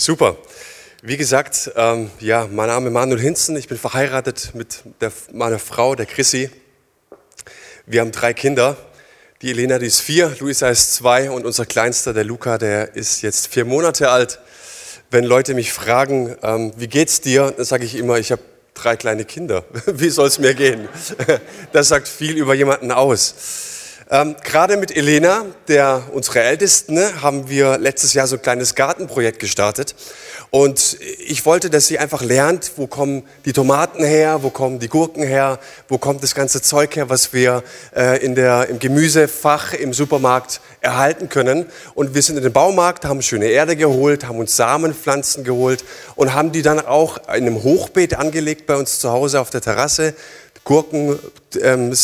Super. Wie gesagt, ähm, ja, mein Name ist Manuel Hinzen. Ich bin verheiratet mit der, meiner Frau, der Chrissy. Wir haben drei Kinder. Die Elena, die ist vier, Luisa ist zwei und unser Kleinster, der Luca, der ist jetzt vier Monate alt. Wenn Leute mich fragen, ähm, wie geht's dir, dann sage ich immer, ich habe drei kleine Kinder. Wie soll es mir gehen? Das sagt viel über jemanden aus. Ähm, Gerade mit Elena, der unsere Ältesten, ne, haben wir letztes Jahr so ein kleines Gartenprojekt gestartet. Und ich wollte, dass sie einfach lernt, wo kommen die Tomaten her, wo kommen die Gurken her, wo kommt das ganze Zeug her, was wir äh, in der, im Gemüsefach im Supermarkt erhalten können. Und wir sind in den Baumarkt, haben schöne Erde geholt, haben uns Samenpflanzen geholt und haben die dann auch in einem Hochbeet angelegt bei uns zu Hause auf der Terrasse. Gurken, ähm,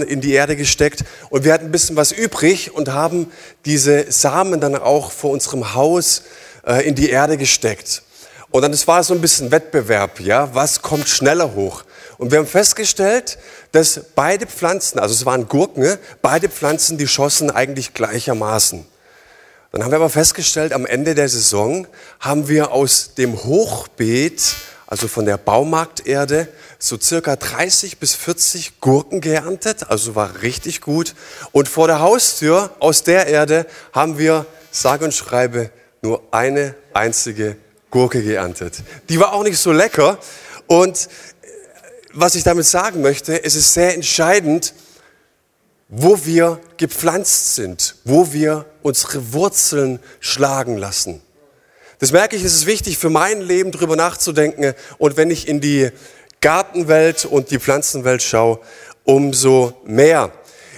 in die Erde gesteckt und wir hatten ein bisschen was übrig und haben diese Samen dann auch vor unserem Haus äh, in die Erde gesteckt. Und dann es war so ein bisschen Wettbewerb, ja, was kommt schneller hoch? Und wir haben festgestellt, dass beide Pflanzen, also es waren Gurken, ne, beide Pflanzen, die schossen eigentlich gleichermaßen. Dann haben wir aber festgestellt, am Ende der Saison haben wir aus dem Hochbeet also von der Baumarkterde, so circa 30 bis 40 Gurken geerntet, also war richtig gut. Und vor der Haustür aus der Erde haben wir, sage und schreibe, nur eine einzige Gurke geerntet. Die war auch nicht so lecker. Und äh, was ich damit sagen möchte, es ist sehr entscheidend, wo wir gepflanzt sind, wo wir unsere Wurzeln schlagen lassen. Das merke ich, es ist wichtig für mein Leben, darüber nachzudenken. Und wenn ich in die Gartenwelt und die Pflanzenwelt schaue, umso mehr.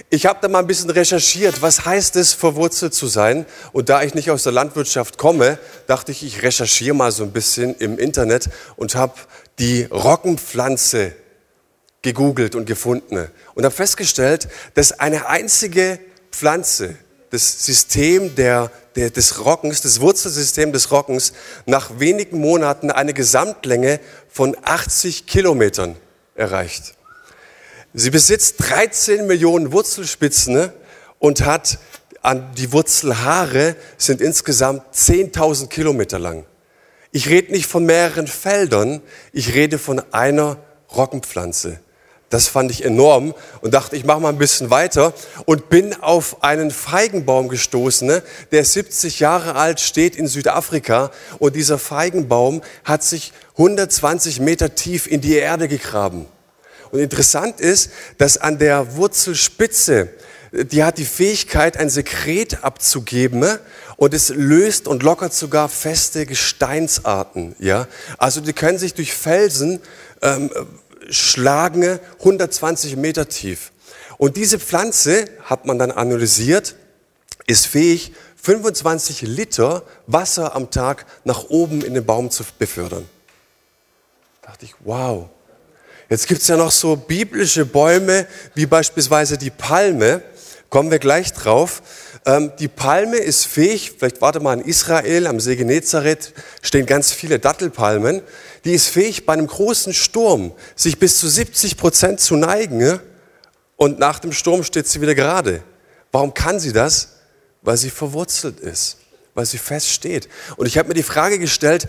Ich habe da mal ein bisschen recherchiert, was heißt es, verwurzelt zu sein. Und da ich nicht aus der Landwirtschaft komme, dachte ich, ich recherchiere mal so ein bisschen im Internet und habe die Roggenpflanze gegoogelt und gefunden. Und habe festgestellt, dass eine einzige Pflanze das System der, des Rockens, das Wurzelsystem des Rockens, nach wenigen Monaten eine Gesamtlänge von 80 Kilometern erreicht. Sie besitzt 13 Millionen Wurzelspitzen ne, und hat an die Wurzelhaare sind insgesamt 10.000 Kilometer lang. Ich rede nicht von mehreren Feldern, ich rede von einer Roggenpflanze. Das fand ich enorm und dachte, ich mache mal ein bisschen weiter und bin auf einen Feigenbaum gestoßen, ne, der 70 Jahre alt steht in Südafrika und dieser Feigenbaum hat sich 120 Meter tief in die Erde gegraben. Und interessant ist, dass an der Wurzelspitze, die hat die Fähigkeit, ein Sekret abzugeben ne, und es löst und lockert sogar feste Gesteinsarten. Ja, also die können sich durch Felsen ähm, schlagen 120 Meter tief. Und diese Pflanze, hat man dann analysiert, ist fähig, 25 Liter Wasser am Tag nach oben in den Baum zu befördern. Da dachte ich, wow. Jetzt gibt's ja noch so biblische Bäume, wie beispielsweise die Palme. Kommen wir gleich drauf. Ähm, die Palme ist fähig, vielleicht warte mal in Israel, am See Genezareth stehen ganz viele Dattelpalmen die ist fähig, bei einem großen Sturm sich bis zu 70 Prozent zu neigen und nach dem Sturm steht sie wieder gerade. Warum kann sie das? Weil sie verwurzelt ist, weil sie fest steht. Und ich habe mir die Frage gestellt,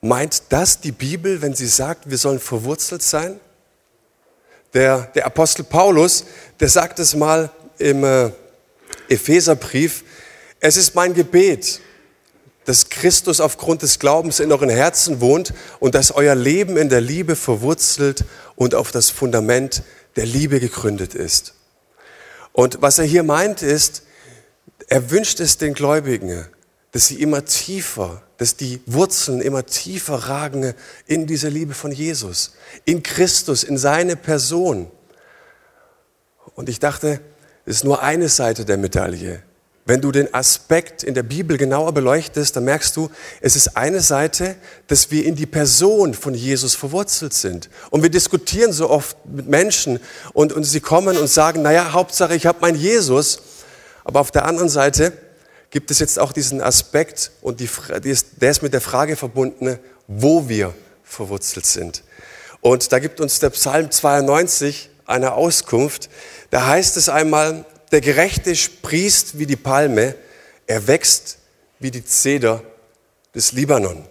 meint das die Bibel, wenn sie sagt, wir sollen verwurzelt sein? Der, der Apostel Paulus, der sagt es mal im äh, Epheserbrief, es ist mein Gebet, dass Christus aufgrund des Glaubens in euren Herzen wohnt und dass euer Leben in der Liebe verwurzelt und auf das Fundament der Liebe gegründet ist. Und was er hier meint ist, er wünscht es den Gläubigen, dass sie immer tiefer, dass die Wurzeln immer tiefer ragen in diese Liebe von Jesus, in Christus, in seine Person. Und ich dachte, es ist nur eine Seite der Medaille. Wenn du den Aspekt in der Bibel genauer beleuchtest, dann merkst du, es ist eine Seite, dass wir in die Person von Jesus verwurzelt sind. Und wir diskutieren so oft mit Menschen und, und sie kommen und sagen, naja, Hauptsache ich habe meinen Jesus. Aber auf der anderen Seite gibt es jetzt auch diesen Aspekt und die, der ist mit der Frage verbunden, wo wir verwurzelt sind. Und da gibt uns der Psalm 92 eine Auskunft. Da heißt es einmal, der Gerechte sprießt wie die Palme, er wächst wie die Zeder des Libanon.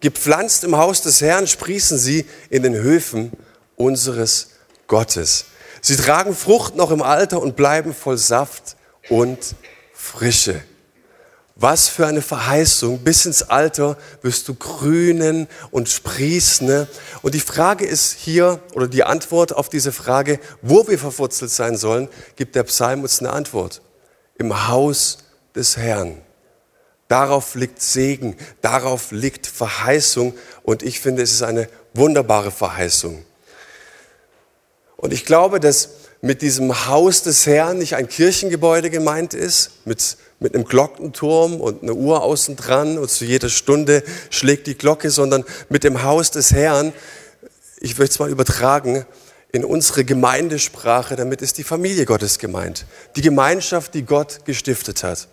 Gepflanzt im Haus des Herrn sprießen sie in den Höfen unseres Gottes. Sie tragen Frucht noch im Alter und bleiben voll Saft und Frische. Was für eine Verheißung. Bis ins Alter wirst du grünen und sprießen. Ne? Und die Frage ist hier, oder die Antwort auf diese Frage, wo wir verwurzelt sein sollen, gibt der Psalm uns eine Antwort. Im Haus des Herrn. Darauf liegt Segen, darauf liegt Verheißung. Und ich finde, es ist eine wunderbare Verheißung. Und ich glaube, dass mit diesem Haus des Herrn nicht ein Kirchengebäude gemeint ist, mit, mit einem Glockenturm und einer Uhr außen dran und zu jeder Stunde schlägt die Glocke, sondern mit dem Haus des Herrn, ich möchte es mal übertragen, in unsere Gemeindesprache, damit ist die Familie Gottes gemeint. Die Gemeinschaft, die Gott gestiftet hat.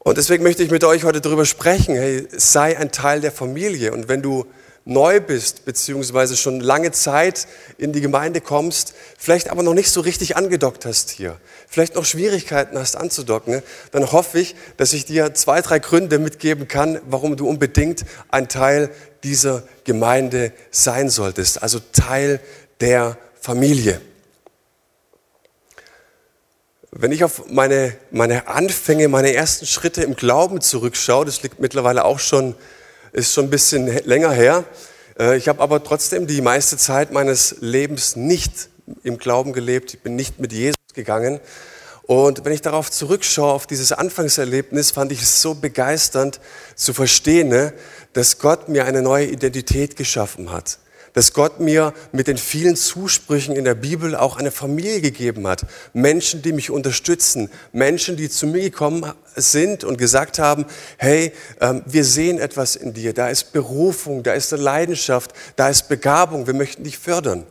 Und deswegen möchte ich mit euch heute darüber sprechen, hey, sei ein Teil der Familie. Und wenn du neu bist, beziehungsweise schon lange Zeit in die Gemeinde kommst, vielleicht aber noch nicht so richtig angedockt hast hier, vielleicht noch Schwierigkeiten hast anzudocken, dann hoffe ich, dass ich dir zwei, drei Gründe mitgeben kann, warum du unbedingt ein Teil dieser Gemeinde sein solltest, also Teil der Familie. Wenn ich auf meine, meine Anfänge, meine ersten Schritte im Glauben zurückschaue, das liegt mittlerweile auch schon ist schon ein bisschen länger her. Äh, ich habe aber trotzdem die meiste Zeit meines Lebens nicht im Glauben gelebt. Ich bin nicht mit Jesus gegangen. Und wenn ich darauf zurückschaue, auf dieses Anfangserlebnis, fand ich es so begeisternd zu verstehen, ne, dass Gott mir eine neue Identität geschaffen hat dass Gott mir mit den vielen Zusprüchen in der Bibel auch eine Familie gegeben hat. Menschen, die mich unterstützen, Menschen, die zu mir gekommen sind und gesagt haben, hey, ähm, wir sehen etwas in dir, da ist Berufung, da ist eine Leidenschaft, da ist Begabung, wir möchten dich fördern.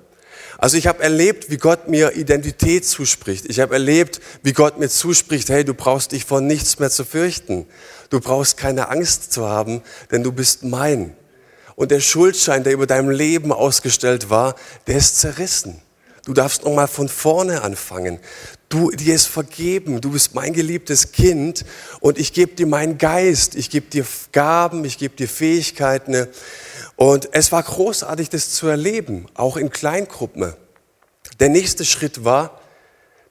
Also ich habe erlebt, wie Gott mir Identität zuspricht. Ich habe erlebt, wie Gott mir zuspricht, hey, du brauchst dich vor nichts mehr zu fürchten. Du brauchst keine Angst zu haben, denn du bist mein. Und der Schuldschein, der über deinem Leben ausgestellt war, der ist zerrissen. Du darfst nochmal von vorne anfangen. Du, dir ist vergeben. Du bist mein geliebtes Kind und ich gebe dir meinen Geist. Ich gebe dir Gaben, ich gebe dir Fähigkeiten. Und es war großartig, das zu erleben, auch in Kleingruppen. Der nächste Schritt war,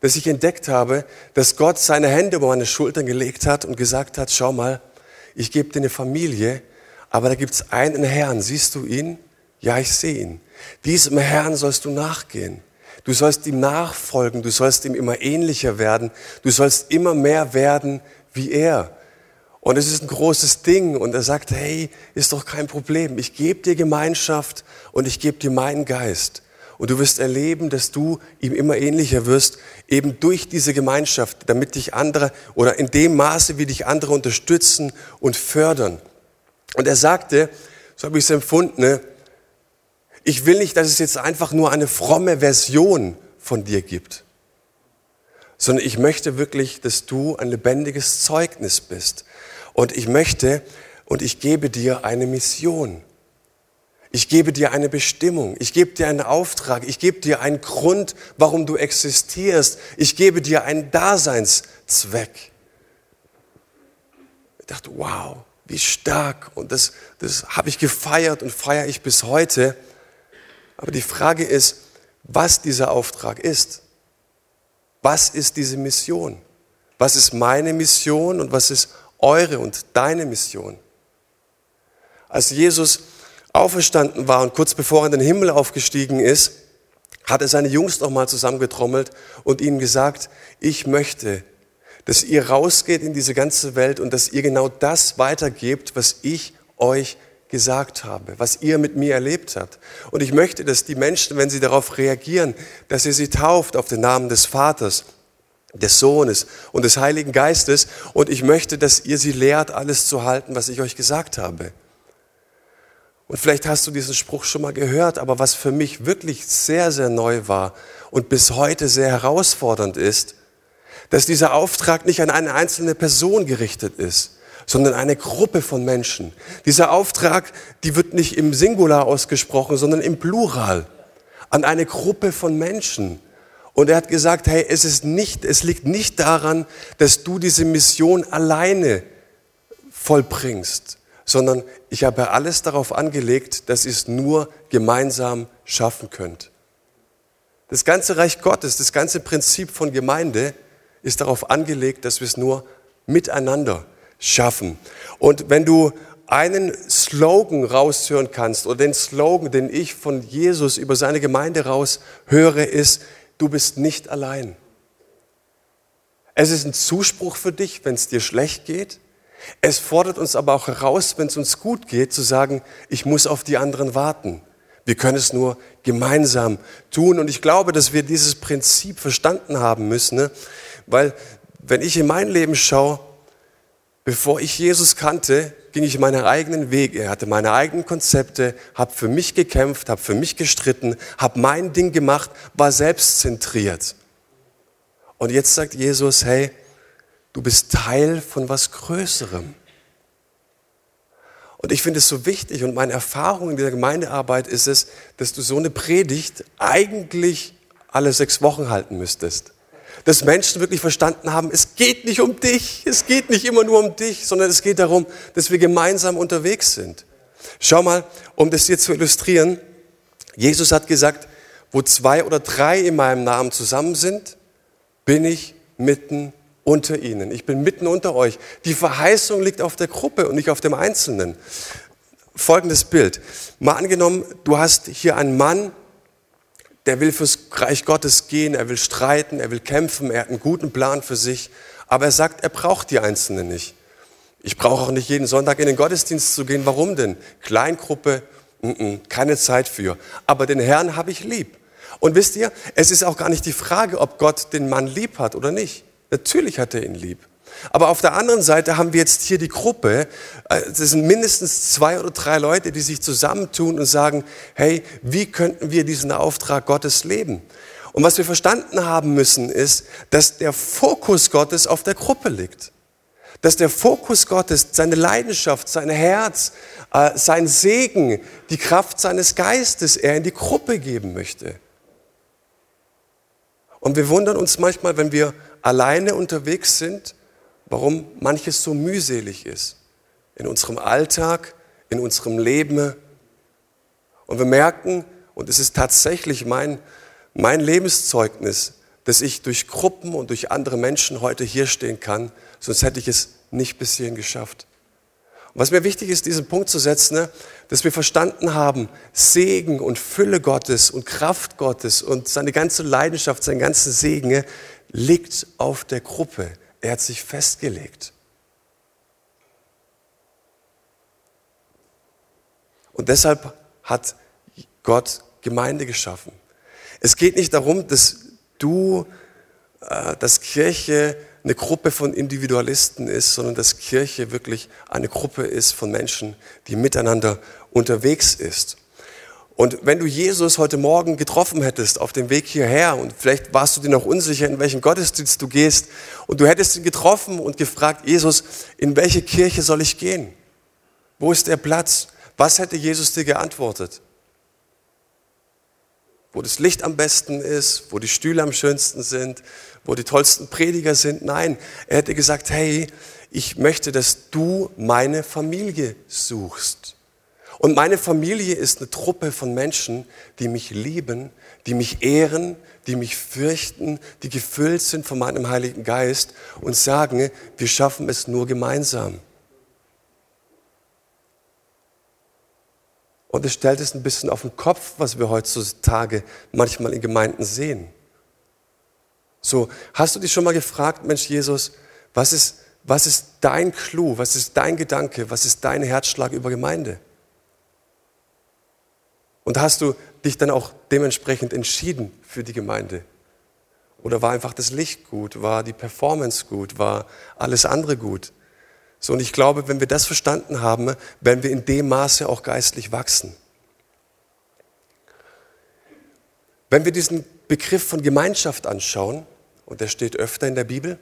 dass ich entdeckt habe, dass Gott seine Hände über meine Schultern gelegt hat und gesagt hat, schau mal, ich gebe dir eine Familie, aber da gibt es einen Herrn. Siehst du ihn? Ja, ich sehe ihn. Diesem Herrn sollst du nachgehen. Du sollst ihm nachfolgen. Du sollst ihm immer ähnlicher werden. Du sollst immer mehr werden wie er. Und es ist ein großes Ding. Und er sagt, hey, ist doch kein Problem. Ich gebe dir Gemeinschaft und ich gebe dir meinen Geist. Und du wirst erleben, dass du ihm immer ähnlicher wirst, eben durch diese Gemeinschaft, damit dich andere oder in dem Maße, wie dich andere unterstützen und fördern. Und er sagte, so habe ich es empfunden, ne, ich will nicht, dass es jetzt einfach nur eine fromme Version von dir gibt, sondern ich möchte wirklich, dass du ein lebendiges Zeugnis bist. Und ich möchte und ich gebe dir eine Mission. Ich gebe dir eine Bestimmung. Ich gebe dir einen Auftrag. Ich gebe dir einen Grund, warum du existierst. Ich gebe dir einen Daseinszweck. Ich dachte, wow, wie stark. Und das, das habe ich gefeiert und feiere ich bis heute. Aber die Frage ist, was dieser Auftrag ist. Was ist diese Mission? Was ist meine Mission und was ist eure und deine Mission? Als Jesus auferstanden war und kurz bevor er in den Himmel aufgestiegen ist, hat er seine Jungs nochmal zusammengetrommelt und ihnen gesagt, ich möchte, dass ihr rausgeht in diese ganze Welt und dass ihr genau das weitergebt, was ich euch gesagt habe, was ihr mit mir erlebt habt. Und ich möchte, dass die Menschen, wenn sie darauf reagieren, dass ihr sie tauft auf den Namen des Vaters, des Sohnes und des Heiligen Geistes. Und ich möchte, dass ihr sie lehrt, alles zu halten, was ich euch gesagt habe. Und vielleicht hast du diesen Spruch schon mal gehört, aber was für mich wirklich sehr, sehr neu war und bis heute sehr herausfordernd ist, dass dieser Auftrag nicht an eine einzelne Person gerichtet ist, sondern eine Gruppe von Menschen. Dieser Auftrag, die wird nicht im Singular ausgesprochen, sondern im Plural. An eine Gruppe von Menschen. Und er hat gesagt, hey, es ist nicht, es liegt nicht daran, dass du diese Mission alleine vollbringst, sondern ich habe alles darauf angelegt, dass ihr es nur gemeinsam schaffen könnt. Das ganze Reich Gottes, das ganze Prinzip von Gemeinde ist darauf angelegt, dass wir es nur miteinander schaffen. Und wenn du einen Slogan raushören kannst oder den Slogan, den ich von Jesus über seine Gemeinde raus höre, ist, du bist nicht allein. Es ist ein Zuspruch für dich, wenn es dir schlecht geht. Es fordert uns aber auch heraus, wenn es uns gut geht, zu sagen, ich muss auf die anderen warten. Wir können es nur gemeinsam tun. Und ich glaube, dass wir dieses Prinzip verstanden haben müssen, ne? weil wenn ich in mein Leben schaue, bevor ich Jesus kannte, ging ich meine eigenen Wege, hatte meine eigenen Konzepte, habe für mich gekämpft, habe für mich gestritten, habe mein Ding gemacht, war selbstzentriert. Und jetzt sagt Jesus, hey, du bist Teil von was Größerem. Und ich finde es so wichtig und meine Erfahrung in der Gemeindearbeit ist es, dass du so eine Predigt eigentlich alle sechs Wochen halten müsstest. Dass Menschen wirklich verstanden haben, es geht nicht um dich, es geht nicht immer nur um dich, sondern es geht darum, dass wir gemeinsam unterwegs sind. Schau mal, um das hier zu illustrieren, Jesus hat gesagt, wo zwei oder drei in meinem Namen zusammen sind, bin ich mitten unter ihnen. Ich bin mitten unter euch. Die Verheißung liegt auf der Gruppe und nicht auf dem Einzelnen. Folgendes Bild. Mal angenommen, du hast hier einen Mann, der will fürs Reich Gottes gehen, er will streiten, er will kämpfen, er hat einen guten Plan für sich, aber er sagt, er braucht die Einzelnen nicht. Ich brauche auch nicht jeden Sonntag in den Gottesdienst zu gehen. Warum denn? Kleingruppe, keine Zeit für. Aber den Herrn habe ich lieb. Und wisst ihr, es ist auch gar nicht die Frage, ob Gott den Mann lieb hat oder nicht. Natürlich hat er ihn lieb. Aber auf der anderen Seite haben wir jetzt hier die Gruppe, äh, es sind mindestens zwei oder drei Leute, die sich zusammentun und sagen, hey, wie könnten wir diesen Auftrag Gottes leben? Und was wir verstanden haben müssen, ist, dass der Fokus Gottes auf der Gruppe liegt. Dass der Fokus Gottes, seine Leidenschaft, sein Herz, äh, sein Segen, die Kraft seines Geistes er in die Gruppe geben möchte. Und wir wundern uns manchmal, wenn wir alleine unterwegs sind, warum manches so mühselig ist. In unserem Alltag, in unserem Leben. Und wir merken, und es ist tatsächlich mein, mein Lebenszeugnis, dass ich durch Gruppen und durch andere Menschen heute hier stehen kann, sonst hätte ich es nicht bis hierhin geschafft. Und was mir wichtig ist, diesen Punkt zu setzen, ne, dass wir verstanden haben, Segen und Fülle Gottes und Kraft Gottes und seine ganze Leidenschaft, sein ganzer Segen ne, liegt auf der Gruppe. Er hat sich festgelegt. Und deshalb hat Gott Gemeinde geschaffen. Es geht nicht darum, dass du, äh, dass Kirche eine Gruppe von Individualisten ist, sondern dass Kirche wirklich eine Gruppe ist von Menschen, die miteinander unterwegs ist. Und wenn du Jesus heute Morgen getroffen hättest auf dem Weg hierher und vielleicht warst du dir noch unsicher, in welchen Gottesdienst du gehst und du hättest ihn getroffen und gefragt, Jesus, in welche Kirche soll ich gehen? Wo ist der Platz? Was hätte Jesus dir geantwortet? Wo das Licht am besten ist, wo die Stühle am schönsten sind, wo die tollsten Prediger sind. Nein, er hätte gesagt, hey, ich möchte, dass du meine Familie suchst. Und meine Familie ist eine Truppe von Menschen, die mich lieben, die mich ehren, die mich fürchten, die gefüllt sind von meinem Heiligen Geist und sagen, wir schaffen es nur gemeinsam. Und es stellt es ein bisschen auf den Kopf, was wir heutzutage manchmal in Gemeinden sehen. So, hast du dich schon mal gefragt, Mensch Jesus, was ist, was ist dein Clou, was ist dein Gedanke, was ist dein Herzschlag über Gemeinde? Und hast du dich dann auch dementsprechend entschieden für die Gemeinde? Oder war einfach das Licht gut? War die Performance gut? War alles andere gut? So, und ich glaube, wenn wir das verstanden haben, werden wir in dem Maße auch geistlich wachsen. Wenn wir diesen Begriff von Gemeinschaft anschauen, und der steht öfter in der Bibel,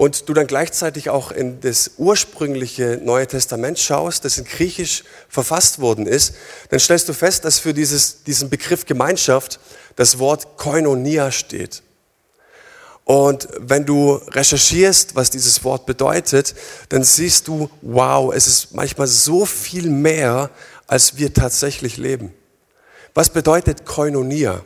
und du dann gleichzeitig auch in das ursprüngliche Neue Testament schaust, das in Griechisch verfasst worden ist, dann stellst du fest, dass für dieses, diesen Begriff Gemeinschaft das Wort Koinonia steht. Und wenn du recherchierst, was dieses Wort bedeutet, dann siehst du, wow, es ist manchmal so viel mehr, als wir tatsächlich leben. Was bedeutet Koinonia?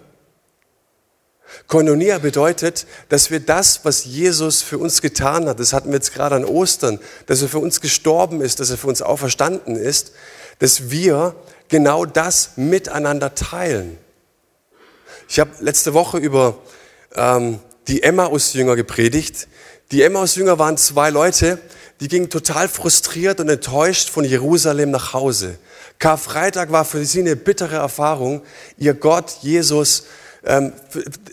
Koinonia bedeutet, dass wir das, was Jesus für uns getan hat, das hatten wir jetzt gerade an Ostern, dass er für uns gestorben ist, dass er für uns auferstanden ist, dass wir genau das miteinander teilen. Ich habe letzte Woche über ähm, die Emmaus-Jünger gepredigt. Die Emmaus-Jünger waren zwei Leute, die gingen total frustriert und enttäuscht von Jerusalem nach Hause. Karfreitag war für sie eine bittere Erfahrung. Ihr Gott, Jesus,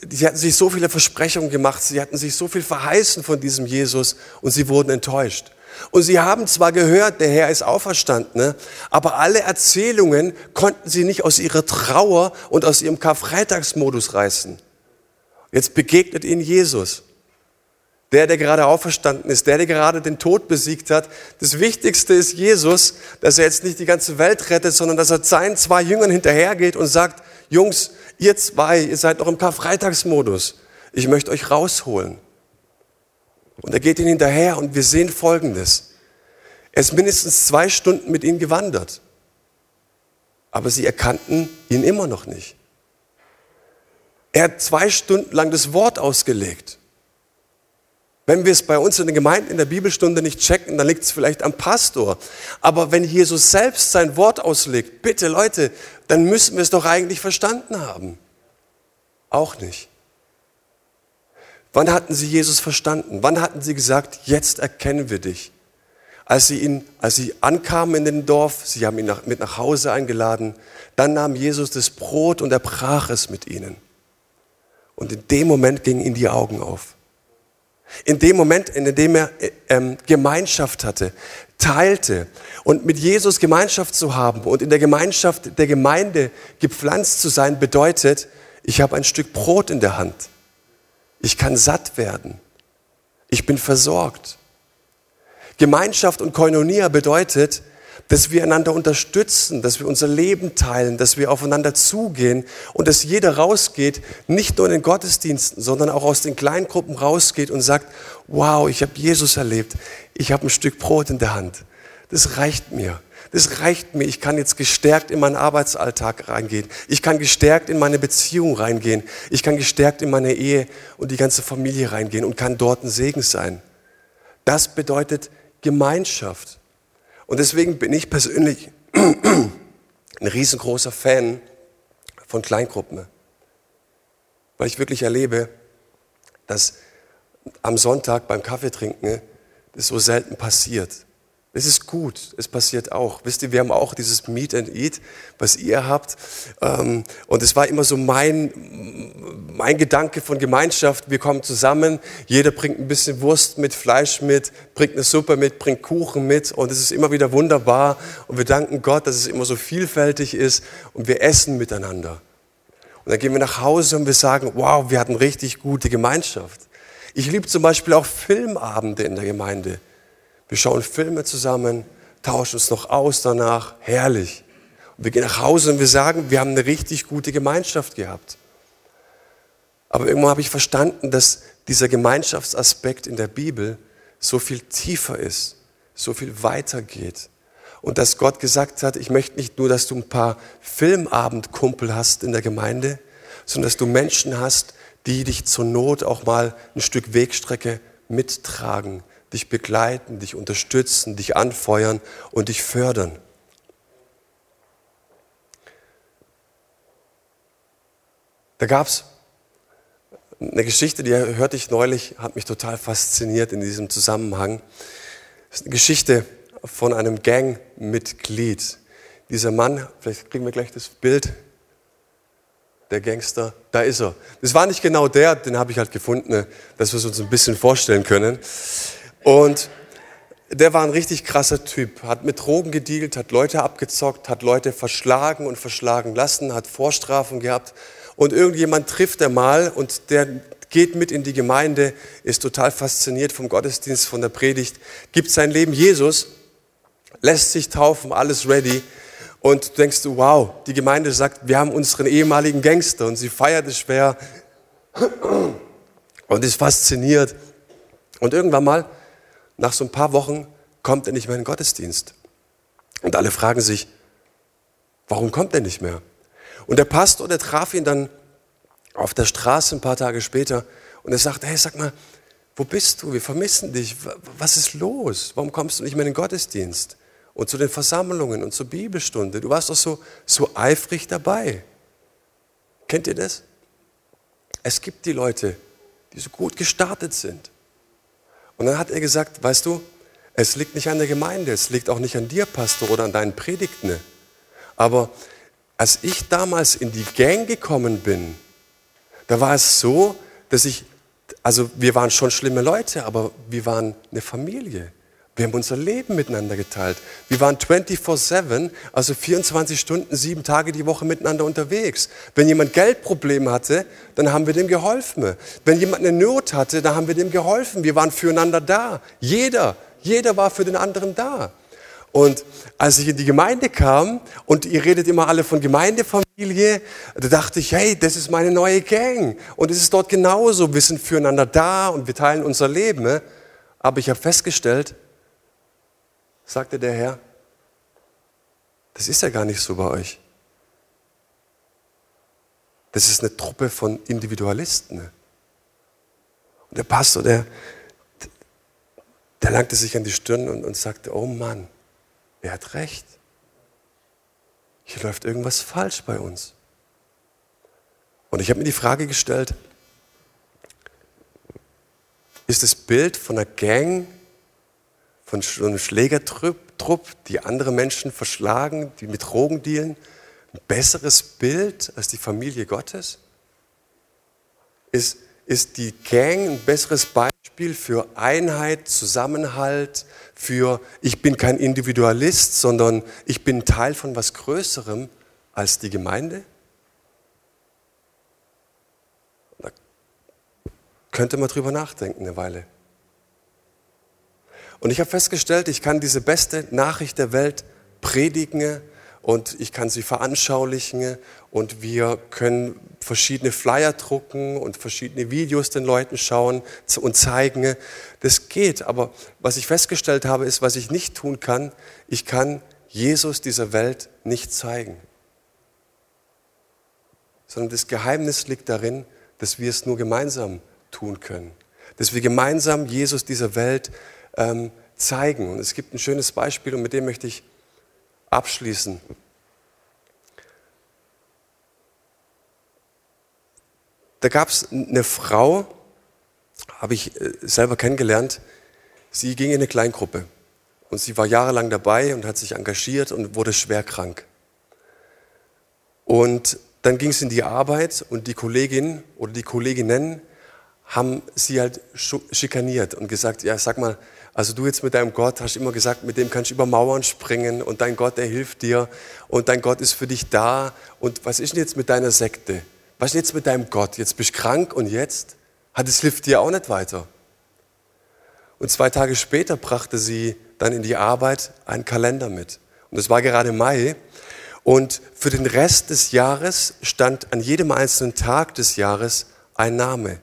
sie hatten sich so viele Versprechungen gemacht, sie hatten sich so viel verheißen von diesem Jesus und sie wurden enttäuscht. Und sie haben zwar gehört, der Herr ist auferstanden, ne, aber alle Erzählungen konnten sie nicht aus ihrer Trauer und aus ihrem Karfreitagsmodus reißen. Jetzt begegnet ihnen Jesus. Der, der gerade auferstanden ist, der, der gerade den Tod besiegt hat. Das Wichtigste ist Jesus, dass er jetzt nicht die ganze Welt rettet, sondern dass er seinen zwei Jüngern hinterhergeht und sagt, Jungs, ihr zwei, ihr seid noch im Karfreitagsmodus. Ich möchte euch rausholen. Und er geht ihnen hinterher und wir sehen Folgendes. Er ist mindestens zwei Stunden mit ihnen gewandert. Aber sie erkannten ihn immer noch nicht. Er hat zwei Stunden lang das Wort ausgelegt. Wenn wir es bei uns in den Gemeinden in der Bibelstunde nicht checken, dann liegt es vielleicht am Pastor. Aber wenn Jesus selbst sein Wort auslegt, bitte Leute, dann müssen wir es doch eigentlich verstanden haben. Auch nicht. Wann hatten sie Jesus verstanden? Wann hatten sie gesagt, jetzt erkennen wir dich? Als sie, ihn, als sie ankamen in den Dorf, sie haben ihn nach, mit nach Hause eingeladen, dann nahm Jesus das Brot und er brach es mit ihnen. Und in dem Moment gingen ihnen die Augen auf. In dem Moment, in dem er äh, ähm, Gemeinschaft hatte, teilte und mit Jesus Gemeinschaft zu haben und in der Gemeinschaft der Gemeinde gepflanzt zu sein, bedeutet, ich habe ein Stück Brot in der Hand. Ich kann satt werden. Ich bin versorgt. Gemeinschaft und Koinonia bedeutet, dass wir einander unterstützen, dass wir unser Leben teilen, dass wir aufeinander zugehen und dass jeder rausgeht, nicht nur in den Gottesdiensten, sondern auch aus den Kleingruppen rausgeht und sagt, wow, ich habe Jesus erlebt, ich habe ein Stück Brot in der Hand. Das reicht mir. Das reicht mir. Ich kann jetzt gestärkt in meinen Arbeitsalltag reingehen. Ich kann gestärkt in meine Beziehung reingehen. Ich kann gestärkt in meine Ehe und die ganze Familie reingehen und kann dort ein Segen sein. Das bedeutet Gemeinschaft. Und deswegen bin ich persönlich ein riesengroßer Fan von Kleingruppen, weil ich wirklich erlebe, dass am Sonntag beim Kaffeetrinken das so selten passiert. Es ist gut, es passiert auch. Wisst ihr, wir haben auch dieses Meet and Eat, was ihr habt. Ähm, und es war immer so mein, mein Gedanke von Gemeinschaft. Wir kommen zusammen, jeder bringt ein bisschen Wurst mit, Fleisch mit, bringt eine Suppe mit, bringt Kuchen mit. Und es ist immer wieder wunderbar. Und wir danken Gott, dass es immer so vielfältig ist. Und wir essen miteinander. Und dann gehen wir nach Hause und wir sagen, wow, wir hatten richtig gute Gemeinschaft. Ich liebe zum Beispiel auch Filmabende in der Gemeinde. Wir schauen Filme zusammen, tauschen uns noch aus danach. Herrlich. Und wir gehen nach Hause und wir sagen, wir haben eine richtig gute Gemeinschaft gehabt. Aber irgendwann habe ich verstanden, dass dieser Gemeinschaftsaspekt in der Bibel so viel tiefer ist, so viel weiter geht. Und dass Gott gesagt hat, ich möchte nicht nur, dass du ein paar Filmabendkumpel hast in der Gemeinde, sondern dass du Menschen hast, die dich zur Not auch mal ein Stück Wegstrecke mittragen, dich begleiten, dich unterstützen, dich anfeuern und dich fördern. Da gab es eine Geschichte, die hörte ich neulich, hat mich total fasziniert in diesem Zusammenhang. Das ist eine Geschichte von einem Gangmitglied. Dieser Mann, vielleicht kriegen wir gleich das Bild, der Gangster, da ist er. Das war nicht genau der, den habe ich halt gefunden, dass wir es uns ein bisschen vorstellen können. Und der war ein richtig krasser Typ, hat mit Drogen gedealt, hat Leute abgezockt, hat Leute verschlagen und verschlagen lassen, hat Vorstrafen gehabt. Und irgendjemand trifft er mal und der geht mit in die Gemeinde, ist total fasziniert vom Gottesdienst, von der Predigt, gibt sein Leben Jesus, lässt sich taufen, alles ready. Und du denkst du, wow, die Gemeinde sagt, wir haben unseren ehemaligen Gangster und sie feiert es schwer. und ist fasziniert. Und irgendwann mal, nach so ein paar Wochen, kommt er nicht mehr in den Gottesdienst. Und alle fragen sich, warum kommt er nicht mehr? Und der Pastor, der traf ihn dann auf der Straße ein paar Tage später und er sagte, hey, sag mal, wo bist du? Wir vermissen dich. Was ist los? Warum kommst du nicht mehr in den Gottesdienst und zu den Versammlungen und zur Bibelstunde? Du warst doch so, so eifrig dabei. Kennt ihr das? Es gibt die Leute, die so gut gestartet sind. Und dann hat er gesagt, weißt du, es liegt nicht an der Gemeinde, es liegt auch nicht an dir, Pastor, oder an deinen Predigten. Aber als ich damals in die Gang gekommen bin, da war es so, dass ich, also wir waren schon schlimme Leute, aber wir waren eine Familie. Wir haben unser Leben miteinander geteilt. Wir waren 24-7, also 24 Stunden, sieben Tage die Woche miteinander unterwegs. Wenn jemand Geldprobleme hatte, dann haben wir dem geholfen. Wenn jemand eine Not hatte, dann haben wir dem geholfen. Wir waren füreinander da. Jeder, jeder war für den anderen da. Und als ich in die Gemeinde kam und ihr redet immer alle von Gemeindefamilie, da dachte ich, hey, das ist meine neue Gang. Und es ist dort genauso. Wir sind füreinander da und wir teilen unser Leben. Aber ich habe festgestellt, sagte der Herr, das ist ja gar nicht so bei euch. Das ist eine Truppe von Individualisten. Und der Pastor, der, der langte sich an die Stirn und, und sagte, oh Mann, er hat recht. Hier läuft irgendwas falsch bei uns. Und ich habe mir die Frage gestellt, ist das Bild von einer Gang von so einem Schlägertrupp, die andere Menschen verschlagen, die mit Drogen dealen, ein besseres Bild als die Familie Gottes? Ist, ist die Gang ein besseres Beispiel für Einheit, Zusammenhalt, für ich bin kein Individualist, sondern ich bin Teil von was Größerem als die Gemeinde? Da könnte man drüber nachdenken eine Weile. Und ich habe festgestellt, ich kann diese beste Nachricht der Welt predigen und ich kann sie veranschaulichen und wir können verschiedene Flyer drucken und verschiedene Videos den Leuten schauen und zeigen. Das geht, aber was ich festgestellt habe, ist, was ich nicht tun kann, ich kann Jesus dieser Welt nicht zeigen. Sondern das Geheimnis liegt darin, dass wir es nur gemeinsam tun können. Dass wir gemeinsam Jesus dieser Welt ähm, zeigen. Und es gibt ein schönes Beispiel und mit dem möchte ich abschließen. Da gab es eine Frau, habe ich äh, selber kennengelernt, sie ging in eine Kleingruppe und sie war jahrelang dabei und hat sich engagiert und wurde schwer krank. Und dann ging es in die Arbeit und die Kollegin oder die Kolleginnen haben sie halt schikaniert und gesagt, ja, sag mal, also du jetzt mit deinem Gott hast immer gesagt, mit dem kannst du über Mauern springen und dein Gott, der hilft dir und dein Gott ist für dich da. Und was ist denn jetzt mit deiner Sekte? Was ist denn jetzt mit deinem Gott? Jetzt bist du krank und jetzt? Hat es hilft dir auch nicht weiter. Und zwei Tage später brachte sie dann in die Arbeit einen Kalender mit. Und es war gerade Mai. Und für den Rest des Jahres stand an jedem einzelnen Tag des Jahres ein Name.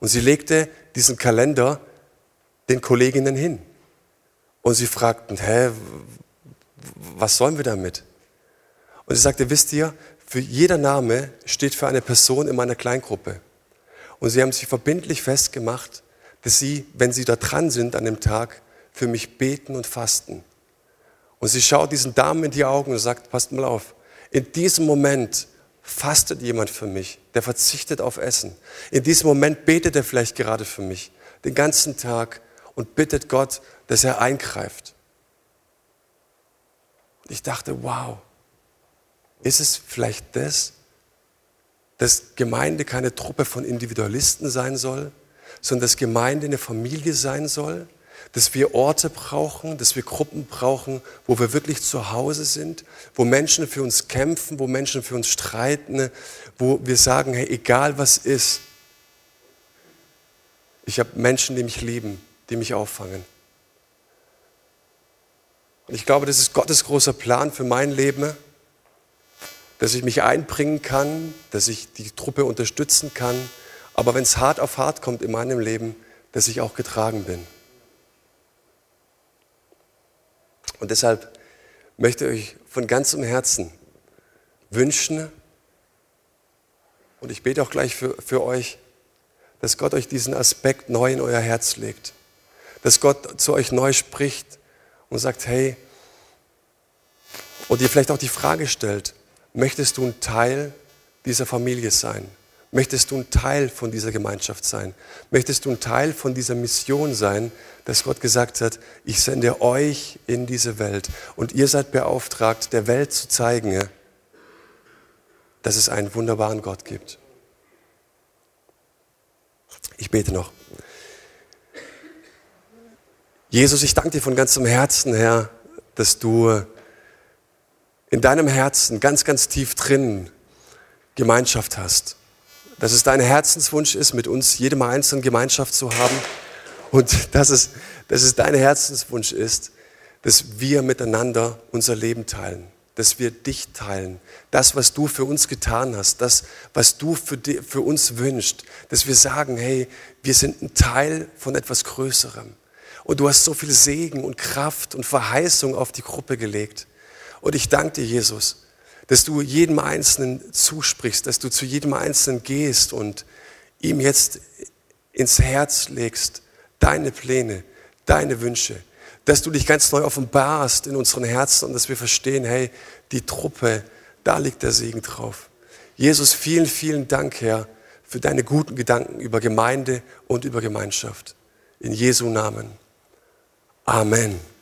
Und sie legte diesen Kalender den Kolleginnen hin. Und sie fragten, hä, was sollen wir damit? Und sie sagte, wisst ihr, für jeder Name steht für eine Person in meiner Kleingruppe. Und sie haben sich verbindlich festgemacht, dass sie, wenn sie da dran sind an dem Tag, für mich beten und fasten. Und sie schaut diesen Damen in die Augen und sagt, passt mal auf, in diesem Moment fastet jemand für mich, der verzichtet auf Essen. In diesem Moment betet er vielleicht gerade für mich, den ganzen Tag und bittet Gott, dass er eingreift. Und ich dachte, wow, ist es vielleicht das, dass Gemeinde keine Truppe von Individualisten sein soll, sondern dass Gemeinde eine Familie sein soll, dass wir Orte brauchen, dass wir Gruppen brauchen, wo wir wirklich zu Hause sind, wo Menschen für uns kämpfen, wo Menschen für uns streiten, wo wir sagen, hey, egal was ist, ich habe Menschen, die mich lieben, die mich auffangen. Und ich glaube, das ist Gottes großer Plan für mein Leben, dass ich mich einbringen kann, dass ich die Truppe unterstützen kann, Aber wenn es hart auf hart kommt in meinem Leben, dass ich auch getragen bin. Und deshalb möchte ich euch von ganzem Herzen wünschen, und ich bete auch gleich für, für euch, dass Gott euch diesen Aspekt neu in euer Herz legt. Dass Gott zu euch neu spricht und sagt, hey, und ihr vielleicht auch die Frage stellt, möchtest du ein Teil dieser Familie sein? Möchtest du ein Teil von dieser Gemeinschaft sein? Möchtest du ein Teil von dieser Mission sein, dass Gott gesagt hat, ich sende euch in diese Welt und ihr seid beauftragt, der Welt zu zeigen, dass es einen wunderbaren Gott gibt. Ich bete noch. Jesus, ich danke dir von ganzem Herzen, Herr, dass du in deinem Herzen ganz, ganz tief drin Gemeinschaft hast. Dass es dein Herzenswunsch ist, mit uns jedem Einzelnen Gemeinschaft zu haben. Und dass es, dass es dein Herzenswunsch ist, dass wir miteinander unser Leben teilen, dass wir dich teilen, das, was du für uns getan hast, das, was du für, die, für uns wünschst, dass wir sagen, hey, wir sind ein Teil von etwas Größerem. Und du hast so viel Segen und Kraft und Verheißung auf die Gruppe gelegt. Und ich danke dir, Jesus, dass du jedem Einzelnen zusprichst, dass du zu jedem Einzelnen gehst und ihm jetzt ins Herz legst, deine Pläne, deine Wünsche, dass du dich ganz neu offenbarst in unseren Herzen und dass wir verstehen, hey, die Truppe, da liegt der Segen drauf. Jesus, vielen, vielen Dank, Herr, für deine guten Gedanken über Gemeinde und über Gemeinschaft. In Jesu Namen. Amen.